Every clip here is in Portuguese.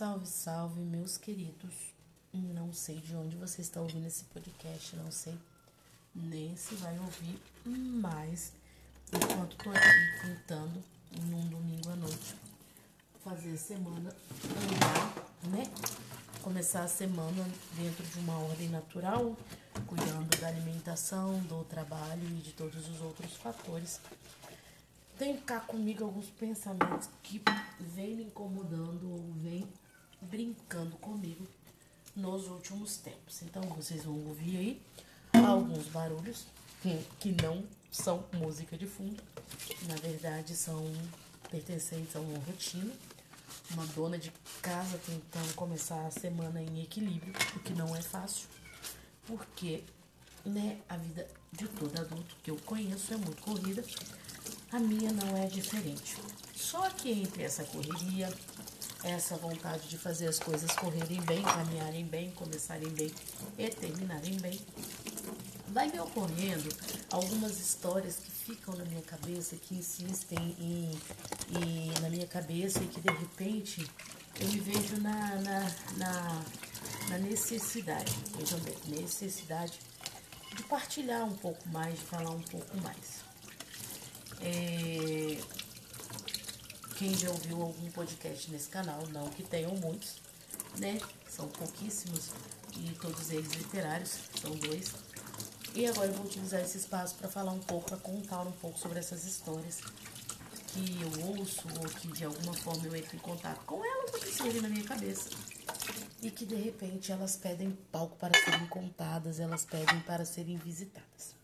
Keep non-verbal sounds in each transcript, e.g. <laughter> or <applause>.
Salve, salve, meus queridos. Não sei de onde você está ouvindo esse podcast, não sei nem se vai ouvir, mas enquanto tô aqui tentando, num domingo à noite, fazer a semana andar, né? Começar a semana dentro de uma ordem natural, cuidando da alimentação, do trabalho e de todos os outros fatores. Tem cá comigo alguns pensamentos que vem me incomodando ou vem brincando comigo nos últimos tempos. Então vocês vão ouvir aí alguns barulhos que não são música de fundo, na verdade são pertencentes a uma rotina. Uma dona de casa tentando começar a semana em equilíbrio, o que não é fácil, porque né, a vida de todo adulto que eu conheço é muito corrida, a minha não é diferente. Só que entre essa correria, essa vontade de fazer as coisas correrem bem, caminharem bem, começarem bem e terminarem bem, vai me ocorrendo algumas histórias que ficam na minha cabeça, que insistem em, em, na minha cabeça e que de repente eu me vejo na, na, na, na necessidade, vejam bem, necessidade de partilhar um pouco mais, de falar um pouco mais. É, quem já ouviu algum podcast nesse canal, não que tenham muitos, né? São pouquíssimos e todos eles literários, são dois. E agora eu vou utilizar esse espaço para falar um pouco, para contar um pouco sobre essas histórias que eu ouço ou que de alguma forma eu entro em contato com elas ou que surgem na minha cabeça. E que de repente elas pedem palco para serem contadas, elas pedem para serem visitadas.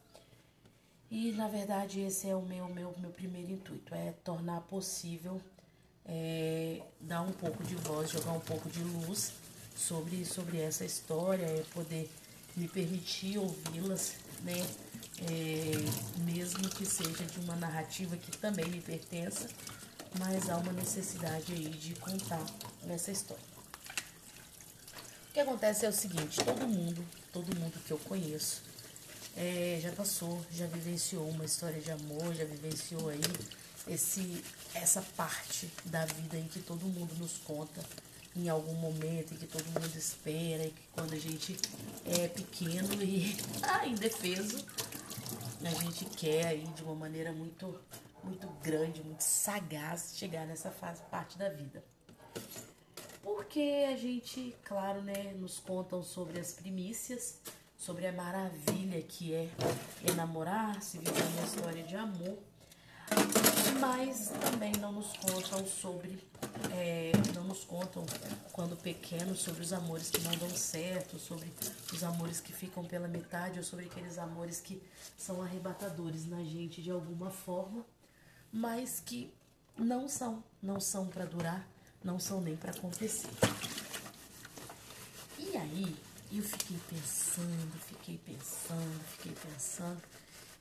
E na verdade esse é o meu, meu, meu primeiro intuito, é tornar possível é, dar um pouco de voz, jogar um pouco de luz sobre, sobre essa história, é poder me permitir ouvi-las, né? É, mesmo que seja de uma narrativa que também me pertença, mas há uma necessidade aí de contar essa história. O que acontece é o seguinte, todo mundo, todo mundo que eu conheço, é, já passou, já vivenciou uma história de amor, já vivenciou aí esse, essa parte da vida em que todo mundo nos conta em algum momento em que todo mundo espera e que quando a gente é pequeno e ah, <laughs> indefeso, a gente quer aí de uma maneira muito, muito grande, muito sagaz chegar nessa fase, parte da vida. Porque a gente, claro, né, nos contam sobre as primícias, sobre a maravilha que é enamorar, se viver uma história de amor mas também não nos contam sobre, é, não nos contam quando pequenos sobre os amores que não dão certo, sobre os amores que ficam pela metade ou sobre aqueles amores que são arrebatadores na gente de alguma forma, mas que não são, não são para durar, não são nem para acontecer. E aí eu fiquei pensando, fiquei pensando, fiquei pensando.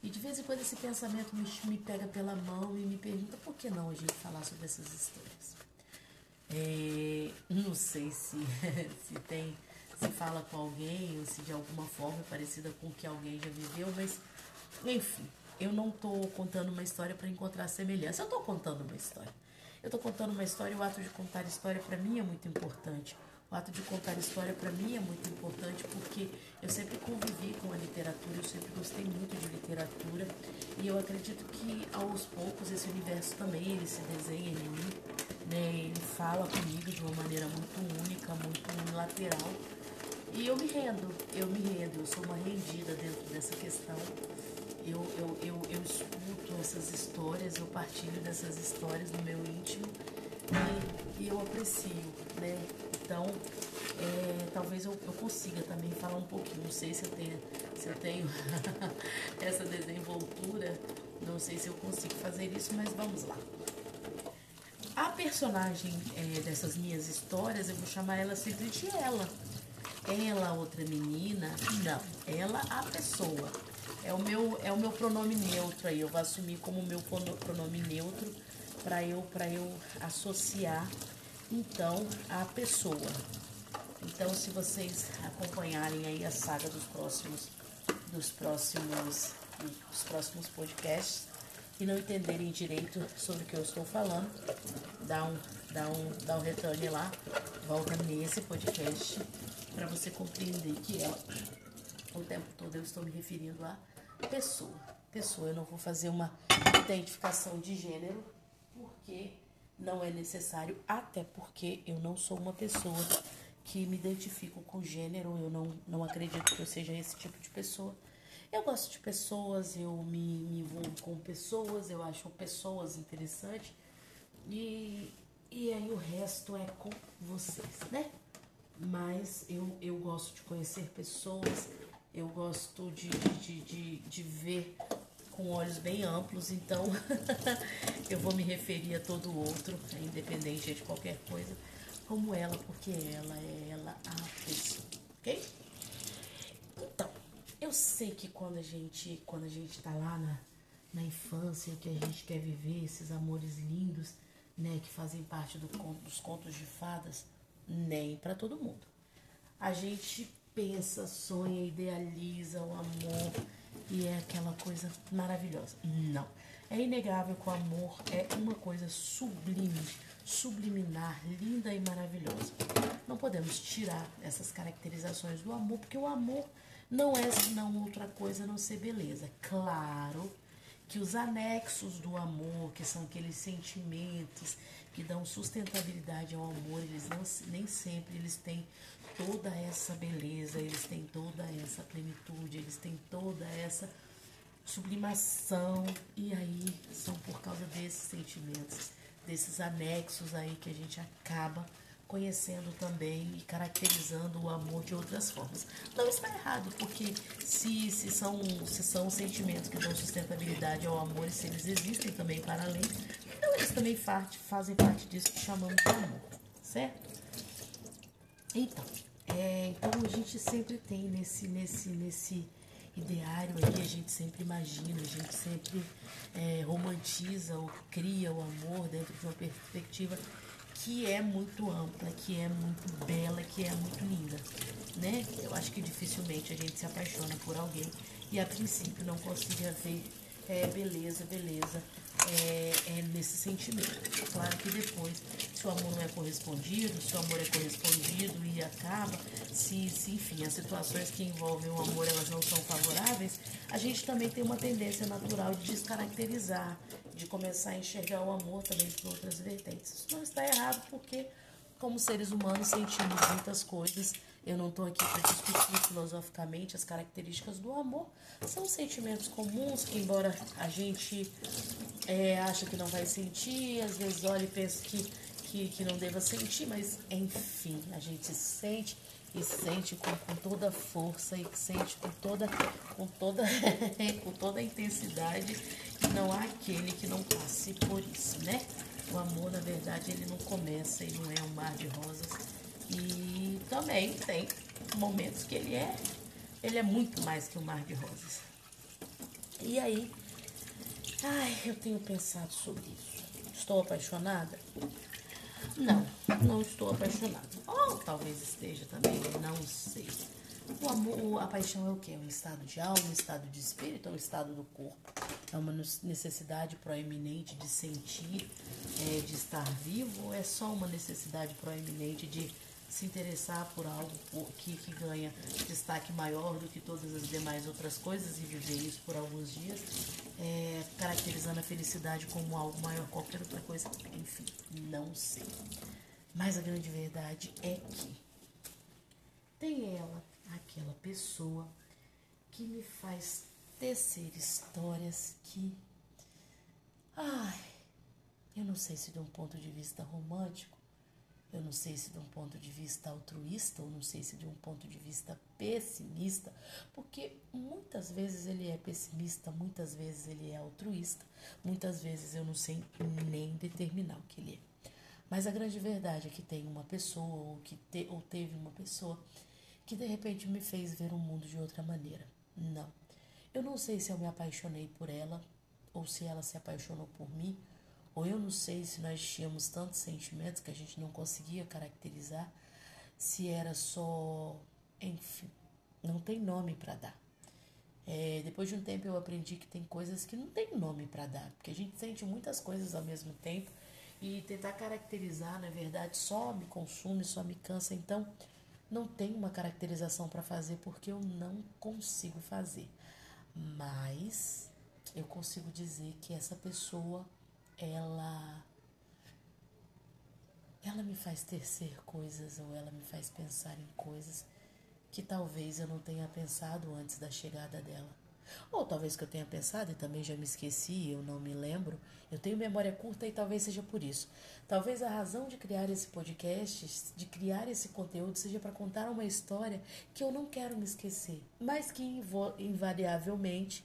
E de vez em quando esse pensamento me, me pega pela mão e me pergunta por que não a gente falar sobre essas histórias. É, não sei se, <laughs> se tem, se fala com alguém ou se de alguma forma é parecida com o que alguém já viveu, mas enfim, eu não estou contando uma história para encontrar semelhança. Eu estou contando uma história. Eu estou contando uma história e o ato de contar história para mim é muito importante. O ato de contar história para mim é muito importante porque eu sempre convivi com a literatura, eu sempre gostei muito de literatura e eu acredito que aos poucos esse universo também ele se desenha em mim, né? Ele fala comigo de uma maneira muito única, muito unilateral. E eu me rendo, eu me rendo, eu sou uma rendida dentro dessa questão. Eu, eu, eu, eu escuto essas histórias, eu partilho dessas histórias no meu íntimo e, e eu aprecio, né? Então, é, talvez eu, eu, consiga também falar um pouquinho. Não sei se eu tenho, se eu tenho <laughs> essa desenvoltura, não sei se eu consigo fazer isso, mas vamos lá. A personagem é, dessas minhas histórias, eu vou chamar ela sempre de ela. Ela, outra menina, não, ela, a pessoa. É o meu, é o meu pronome neutro aí, eu vou assumir como meu pronome neutro para eu, eu associar então a pessoa. Então, se vocês acompanharem aí a saga dos próximos, dos próximos, dos próximos podcasts e não entenderem direito sobre o que eu estou falando, dá um, dá um, dá um retorno lá, volta nesse podcast para você compreender que ela, o tempo todo eu estou me referindo a pessoa. Pessoa, eu não vou fazer uma identificação de gênero, porque não é necessário, até porque eu não sou uma pessoa que me identifico com gênero, eu não, não acredito que eu seja esse tipo de pessoa. Eu gosto de pessoas, eu me, me envolvo com pessoas, eu acho pessoas interessantes e, e aí o resto é com vocês, né? Mas eu, eu gosto de conhecer pessoas, eu gosto de, de, de, de ver com olhos bem amplos, então <laughs> eu vou me referir a todo outro, independente de qualquer coisa, como ela, porque ela é ela a pessoa, ok? Então, eu sei que quando a gente, quando a gente tá lá na, na infância, que a gente quer viver esses amores lindos, né, que fazem parte do, dos contos de fadas, nem para todo mundo. A gente pensa, sonha, idealiza o amor e é aquela coisa maravilhosa. Não. É inegável que o amor é uma coisa sublime, subliminar, linda e maravilhosa. Não podemos tirar essas caracterizações do amor, porque o amor não é senão outra coisa a não ser beleza. Claro que os anexos do amor, que são aqueles sentimentos que dão sustentabilidade ao amor, eles não, nem sempre eles têm toda essa beleza, eles têm toda essa plenitude, eles têm toda essa sublimação. E aí são por causa desses sentimentos, desses anexos aí que a gente acaba conhecendo também e caracterizando o amor de outras formas. Não está errado, porque se, se, são, se são sentimentos que dão sustentabilidade ao amor e se eles existem também para além, então eles também fazem parte disso que chamamos de amor, certo? Então, é, então a gente sempre tem nesse, nesse, nesse ideário aí, a gente sempre imagina, a gente sempre é, romantiza ou cria o amor dentro de uma perspectiva que é muito ampla, que é muito bela, que é muito linda, né? Eu acho que dificilmente a gente se apaixona por alguém e a princípio não consiga ver é, beleza, beleza é, é, nesse sentimento. Claro que depois, se o amor não é correspondido, se o amor é correspondido e acaba, se, se enfim, as situações que envolvem o amor elas não são favoráveis, a gente também tem uma tendência natural de descaracterizar, de começar a enxergar o amor também por outras vertentes. Isso não está errado porque, como seres humanos, sentimos muitas coisas eu não estou aqui para discutir filosoficamente as características do amor. São sentimentos comuns que, embora a gente é, que não vai sentir, às vezes olha e pensa que, que, que não deva sentir, mas enfim, a gente sente e sente com, com toda força e sente com toda, com toda, <laughs> com toda intensidade. E não há aquele que não passe por isso, né? O amor, na verdade, ele não começa e não é um mar de rosas e também tem momentos que ele é, ele é muito mais que um mar de rosas. E aí, ai, eu tenho pensado sobre isso. Estou apaixonada? Não, não estou apaixonada. Ou talvez esteja também, não sei. O amor, a paixão é o quê? É um estado de alma, um estado de espírito, é um estado do corpo. É uma necessidade proeminente de sentir, é, de estar vivo, ou é só uma necessidade proeminente de se interessar por algo que, que ganha destaque maior do que todas as demais outras coisas e viver isso por alguns dias, é, caracterizando a felicidade como algo maior qualquer outra coisa, enfim, não sei. Mas a grande verdade é que tem ela, aquela pessoa que me faz tecer histórias que. Ai, eu não sei se de um ponto de vista romântico eu não sei se de um ponto de vista altruísta ou não sei se de um ponto de vista pessimista, porque muitas vezes ele é pessimista, muitas vezes ele é altruísta, muitas vezes eu não sei nem determinar o que ele é. Mas a grande verdade é que tem uma pessoa ou que te, ou teve uma pessoa que de repente me fez ver o mundo de outra maneira. Não. Eu não sei se eu me apaixonei por ela ou se ela se apaixonou por mim ou eu não sei se nós tínhamos tantos sentimentos que a gente não conseguia caracterizar, se era só. Enfim, não tem nome para dar. É, depois de um tempo eu aprendi que tem coisas que não tem nome para dar, porque a gente sente muitas coisas ao mesmo tempo E tentar caracterizar, na verdade, só me consome, só me cansa. Então, não tem uma caracterização para fazer porque eu não consigo fazer. Mas eu consigo dizer que essa pessoa, ela ela me faz tecer coisas ou ela me faz pensar em coisas que talvez eu não tenha pensado antes da chegada dela. Ou talvez que eu tenha pensado e também já me esqueci, eu não me lembro. Eu tenho memória curta e talvez seja por isso. Talvez a razão de criar esse podcast, de criar esse conteúdo, seja para contar uma história que eu não quero me esquecer, mas que invariavelmente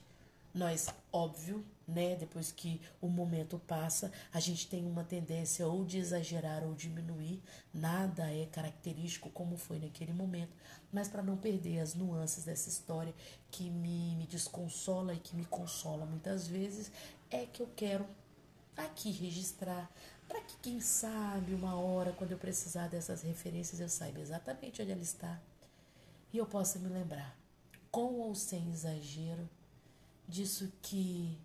nós, óbvio, né, depois que o momento passa, a gente tem uma tendência ou de exagerar ou diminuir. Nada é característico como foi naquele momento, mas para não perder as nuances dessa história que me, me desconsola e que me consola muitas vezes, é que eu quero aqui registrar para que quem sabe uma hora quando eu precisar dessas referências eu saiba exatamente onde ela está e eu possa me lembrar, com ou sem exagero disso que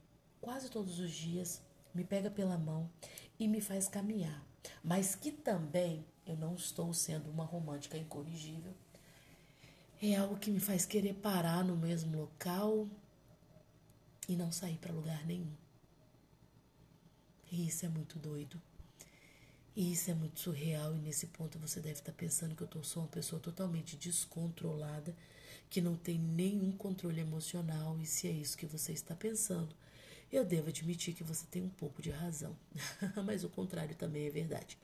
quase todos os dias me pega pela mão e me faz caminhar, mas que também eu não estou sendo uma romântica incorrigível. É algo que me faz querer parar no mesmo local e não sair para lugar nenhum. E isso é muito doido. E isso é muito surreal. E nesse ponto você deve estar pensando que eu sou uma pessoa totalmente descontrolada que não tem nenhum controle emocional, e se é isso que você está pensando, eu devo admitir que você tem um pouco de razão. <laughs> Mas o contrário também é verdade.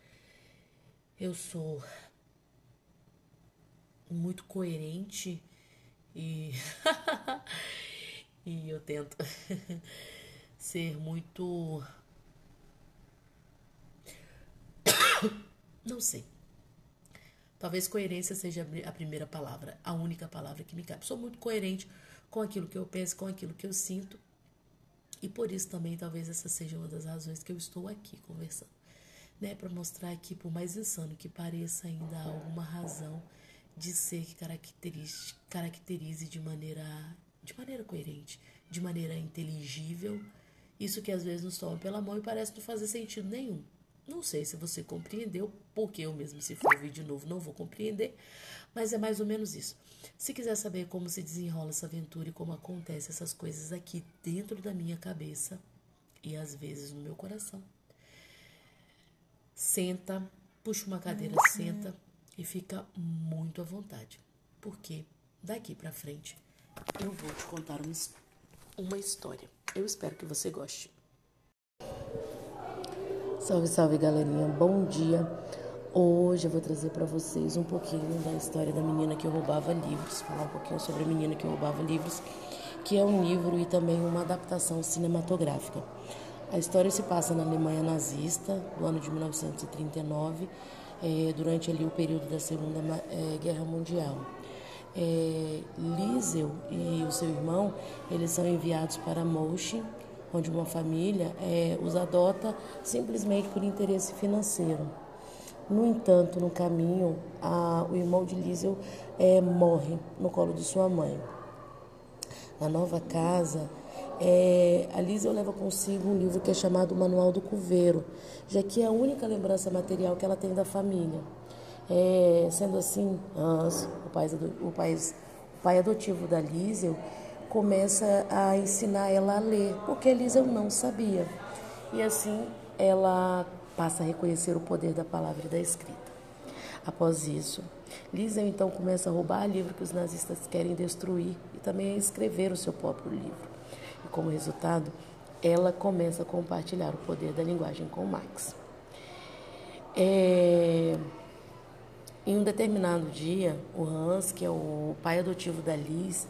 Eu sou muito coerente e <laughs> e eu tento <laughs> ser muito <coughs> não sei. Talvez coerência seja a primeira palavra, a única palavra que me cabe. Sou muito coerente com aquilo que eu penso, com aquilo que eu sinto. E por isso também talvez essa seja uma das razões que eu estou aqui conversando. Né, para mostrar que por mais insano que pareça, ainda há alguma razão de ser que caracterize, caracterize de maneira de maneira coerente, de maneira inteligível, isso que às vezes nos toma pela mão e parece não fazer sentido nenhum. Não sei se você compreendeu, porque eu mesmo, se for ouvir de novo, não vou compreender, mas é mais ou menos isso. Se quiser saber como se desenrola essa aventura e como acontecem essas coisas aqui dentro da minha cabeça e às vezes no meu coração, senta, puxa uma cadeira, uhum. senta e fica muito à vontade, porque daqui para frente eu vou te contar uma, uma história. Eu espero que você goste. Salve, salve galerinha, bom dia. Hoje eu vou trazer para vocês um pouquinho da história da menina que roubava livros, falar um pouquinho sobre a menina que roubava livros, que é um livro e também uma adaptação cinematográfica. A história se passa na Alemanha nazista, do ano de 1939, é, durante ali o período da Segunda é, Guerra Mundial. É, Liesel e o seu irmão, eles são enviados para Moschin, onde uma família é, os adota simplesmente por interesse financeiro. No entanto, no caminho, a, o irmão de Liesel é, morre no colo de sua mãe. Na nova casa, é, a Liesel leva consigo um livro que é chamado Manual do Coveiro, já que é a única lembrança material que ela tem da família. É, sendo assim, Hans, o pai, o pai, o pai adotivo da Liesel, começa a ensinar ela a ler, porque Elisa não sabia. E assim ela passa a reconhecer o poder da palavra e da escrita. Após isso, Lisa então começa a roubar livro que os nazistas querem destruir e também a escrever o seu próprio livro. E como resultado, ela começa a compartilhar o poder da linguagem com Max. É... Em um determinado dia, o Hans, que é o pai adotivo da Liz,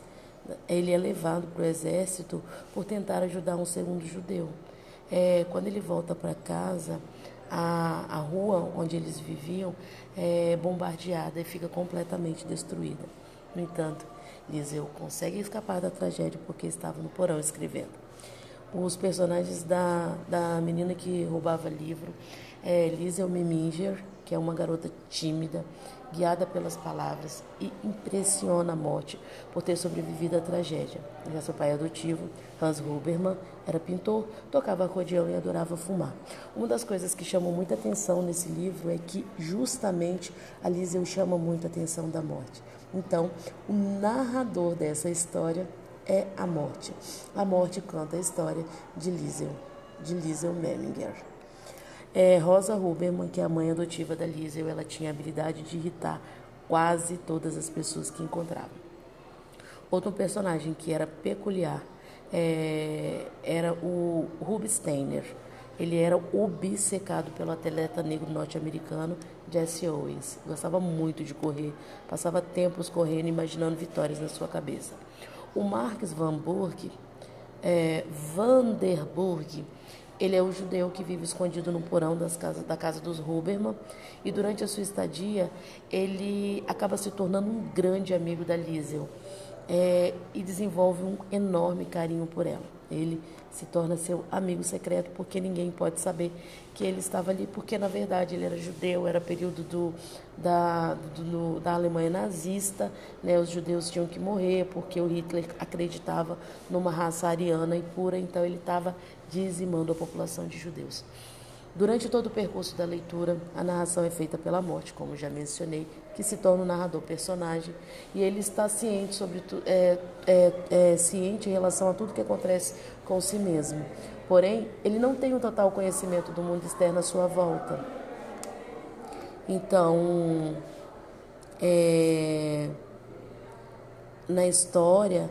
ele é levado para o exército por tentar ajudar um segundo judeu. É, quando ele volta para casa, a, a rua onde eles viviam é bombardeada e fica completamente destruída. No entanto, Liseu consegue escapar da tragédia porque estava no porão escrevendo. Os personagens da, da menina que roubava livro é Liseu Meminger, que é uma garota tímida, guiada pelas palavras e impressiona a morte por ter sobrevivido à tragédia. Já seu pai adotivo, Hans Huberman, era pintor, tocava acordeão e adorava fumar. Uma das coisas que chamou muita atenção nesse livro é que justamente a Liesel chama muito a atenção da morte. Então, o narrador dessa história é a morte. A morte conta a história de Liesel, de Liesel Memminger. É, Rosa Huberman, que é a mãe adotiva da Liesel, ela tinha a habilidade de irritar quase todas as pessoas que encontrava. Outro personagem que era peculiar é, era o Rub Steiner. Ele era obcecado pelo atleta negro norte-americano Jesse Owens. Gostava muito de correr, passava tempos correndo, imaginando vitórias na sua cabeça. O Marx Van Burg, é, Vanderburg, ele é o judeu que vive escondido no porão das casas, da casa dos Huberman. E durante a sua estadia ele acaba se tornando um grande amigo da Liesel é, e desenvolve um enorme carinho por ela. Ele se torna seu amigo secreto porque ninguém pode saber que ele estava ali, porque na verdade ele era judeu, era período do, da, do, da Alemanha nazista, né? os judeus tinham que morrer porque o Hitler acreditava numa raça ariana e pura, então ele estava dizimando a população de judeus. Durante todo o percurso da leitura, a narração é feita pela morte, como já mencionei, que se torna o narrador personagem e ele está ciente sobre tu, é, é, é, ciente em relação a tudo que acontece com si mesmo. Porém, ele não tem um total conhecimento do mundo externo à sua volta. Então, é, na história,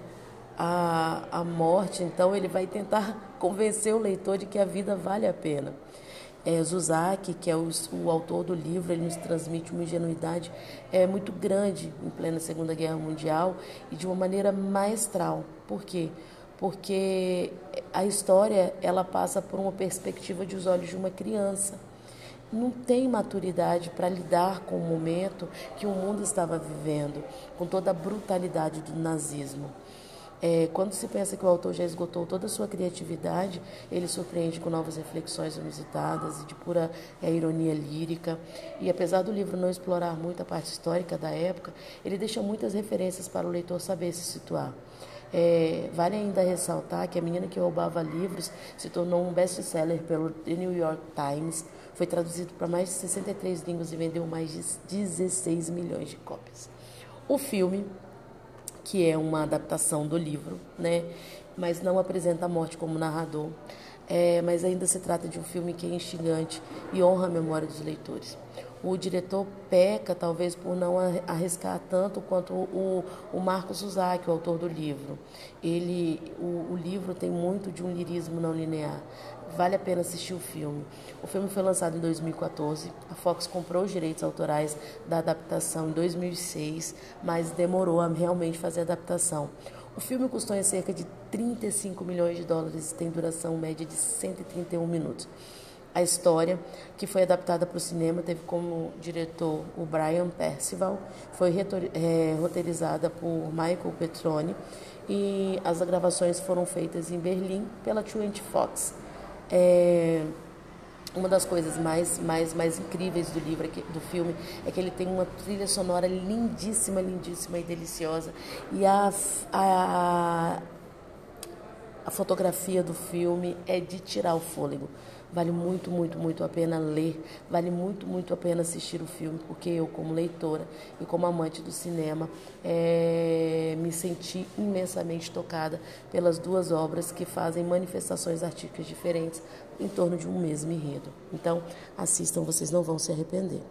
a, a morte, então ele vai tentar <laughs> convencer o leitor de que a vida vale a pena. É, Zuzak, que é o, o, autor do livro, ele nos transmite uma ingenuidade é, muito grande em plena Segunda Guerra Mundial e de uma maneira maestral. Por quê? Porque a história ela passa por uma perspectiva de os olhos de uma criança. Não tem maturidade para lidar com o momento que o mundo estava vivendo, com toda a brutalidade do nazismo. É, quando se pensa que o autor já esgotou toda a sua criatividade, ele surpreende com novas reflexões inusitadas e de pura é, ironia lírica. E apesar do livro não explorar muito a parte histórica da época, ele deixa muitas referências para o leitor saber se situar. É, vale ainda ressaltar que A Menina que Roubava Livros se tornou um best-seller pelo The New York Times, foi traduzido para mais de 63 línguas e vendeu mais de 16 milhões de cópias. O filme que é uma adaptação do livro, né? Mas não apresenta a morte como narrador. É, mas ainda se trata de um filme que é instigante e honra a memória dos leitores. O diretor peca, talvez, por não arriscar tanto quanto o, o Marcos Suzaki, o autor do livro. Ele, o, o livro tem muito de um lirismo não linear. Vale a pena assistir o filme. O filme foi lançado em 2014. A Fox comprou os direitos autorais da adaptação em 2006, mas demorou a realmente fazer a adaptação. O filme custou cerca de 35 milhões de dólares e tem duração média de 131 minutos. A história, que foi adaptada para o cinema, teve como diretor o Brian Percival, foi é, roteirizada por Michael Petroni e as gravações foram feitas em Berlim pela 20 Fox. É, uma das coisas mais, mais, mais incríveis do livro, do filme, é que ele tem uma trilha sonora lindíssima, lindíssima e deliciosa. E a, a, a fotografia do filme é de tirar o fôlego. Vale muito, muito, muito a pena ler, vale muito, muito a pena assistir o filme, porque eu, como leitora e como amante do cinema, é, me senti imensamente tocada pelas duas obras que fazem manifestações artísticas diferentes em torno de um mesmo enredo. Então, assistam, vocês não vão se arrepender.